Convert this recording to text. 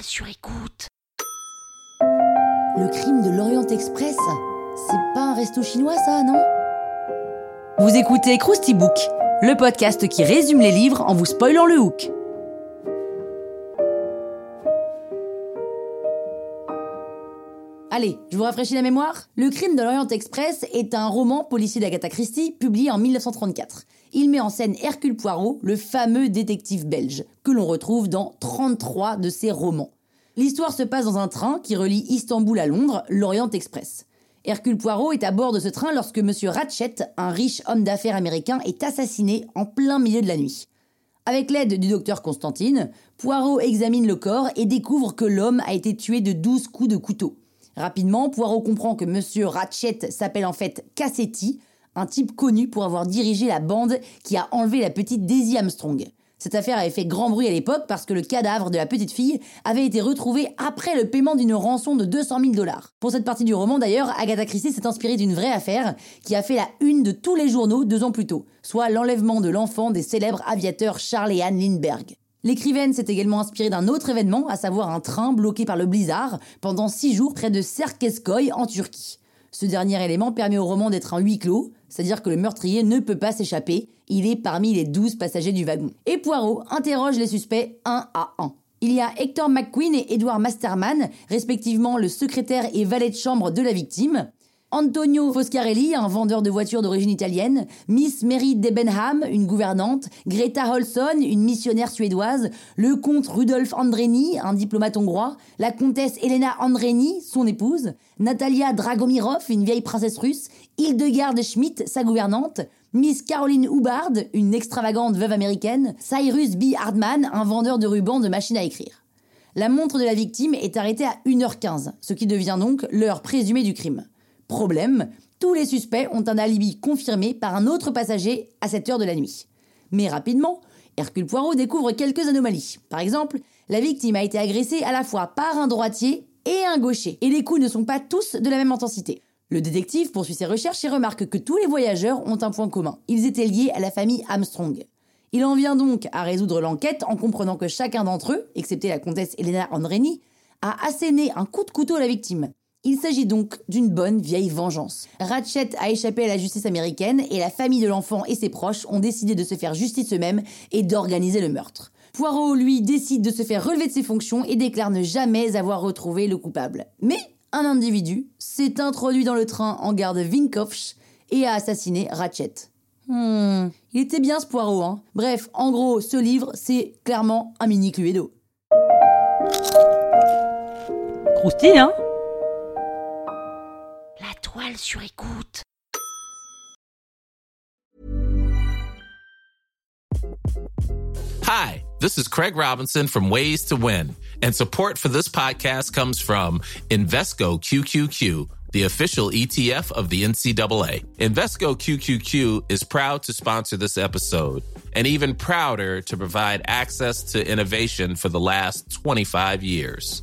Sur écoute. Le crime de l'Orient Express C'est pas un resto chinois ça, non? Vous écoutez Krusty Book, le podcast qui résume les livres en vous spoilant le hook. Allez, je vous rafraîchis la mémoire Le crime de l'Orient Express est un roman policier d'Agatha Christie publié en 1934. Il met en scène Hercule Poirot, le fameux détective belge, que l'on retrouve dans 33 de ses romans. L'histoire se passe dans un train qui relie Istanbul à Londres, l'Orient Express. Hercule Poirot est à bord de ce train lorsque M. Ratchet, un riche homme d'affaires américain, est assassiné en plein milieu de la nuit. Avec l'aide du docteur Constantine, Poirot examine le corps et découvre que l'homme a été tué de 12 coups de couteau. Rapidement, Poirot comprend que Monsieur Ratchet s'appelle en fait Cassetti, un type connu pour avoir dirigé la bande qui a enlevé la petite Daisy Armstrong. Cette affaire avait fait grand bruit à l'époque parce que le cadavre de la petite fille avait été retrouvé après le paiement d'une rançon de 200 000 dollars. Pour cette partie du roman d'ailleurs, Agatha Christie s'est inspirée d'une vraie affaire qui a fait la une de tous les journaux deux ans plus tôt, soit l'enlèvement de l'enfant des célèbres aviateurs Charles et Anne Lindbergh. L'écrivaine s'est également inspirée d'un autre événement, à savoir un train bloqué par le blizzard pendant six jours près de Serkeskoy en Turquie. Ce dernier élément permet au roman d'être un huis clos, c'est-à-dire que le meurtrier ne peut pas s'échapper, il est parmi les douze passagers du wagon. Et Poirot interroge les suspects un à un. Il y a Hector McQueen et Edward Masterman, respectivement le secrétaire et valet de chambre de la victime. Antonio Foscarelli, un vendeur de voitures d'origine italienne, Miss Mary Debenham, une gouvernante, Greta Holson, une missionnaire suédoise, le comte Rudolf Andreni, un diplomate hongrois, la comtesse Elena Andreni, son épouse, Natalia Dragomirov, une vieille princesse russe, Hildegard Schmidt, sa gouvernante, Miss Caroline Hubbard, une extravagante veuve américaine, Cyrus B. Hardman, un vendeur de rubans de machines à écrire. La montre de la victime est arrêtée à 1h15, ce qui devient donc l'heure présumée du crime. Problème, tous les suspects ont un alibi confirmé par un autre passager à cette heure de la nuit. Mais rapidement, Hercule Poirot découvre quelques anomalies. Par exemple, la victime a été agressée à la fois par un droitier et un gaucher, et les coups ne sont pas tous de la même intensité. Le détective poursuit ses recherches et remarque que tous les voyageurs ont un point commun. Ils étaient liés à la famille Armstrong. Il en vient donc à résoudre l'enquête en comprenant que chacun d'entre eux, excepté la comtesse Elena Andreni, a asséné un coup de couteau à la victime. Il s'agit donc d'une bonne vieille vengeance. Ratchet a échappé à la justice américaine et la famille de l'enfant et ses proches ont décidé de se faire justice eux-mêmes et d'organiser le meurtre. Poirot, lui, décide de se faire relever de ses fonctions et déclare ne jamais avoir retrouvé le coupable. Mais un individu s'est introduit dans le train en gare de Vinkovch et a assassiné Ratchet. Hmm, il était bien ce Poirot, hein. Bref, en gros, ce livre, c'est clairement un mini Cluedo. Croustille, hein Sur écoute. Hi, this is Craig Robinson from Ways to Win, and support for this podcast comes from Invesco QQQ, the official ETF of the NCAA. Invesco QQQ is proud to sponsor this episode and even prouder to provide access to innovation for the last 25 years.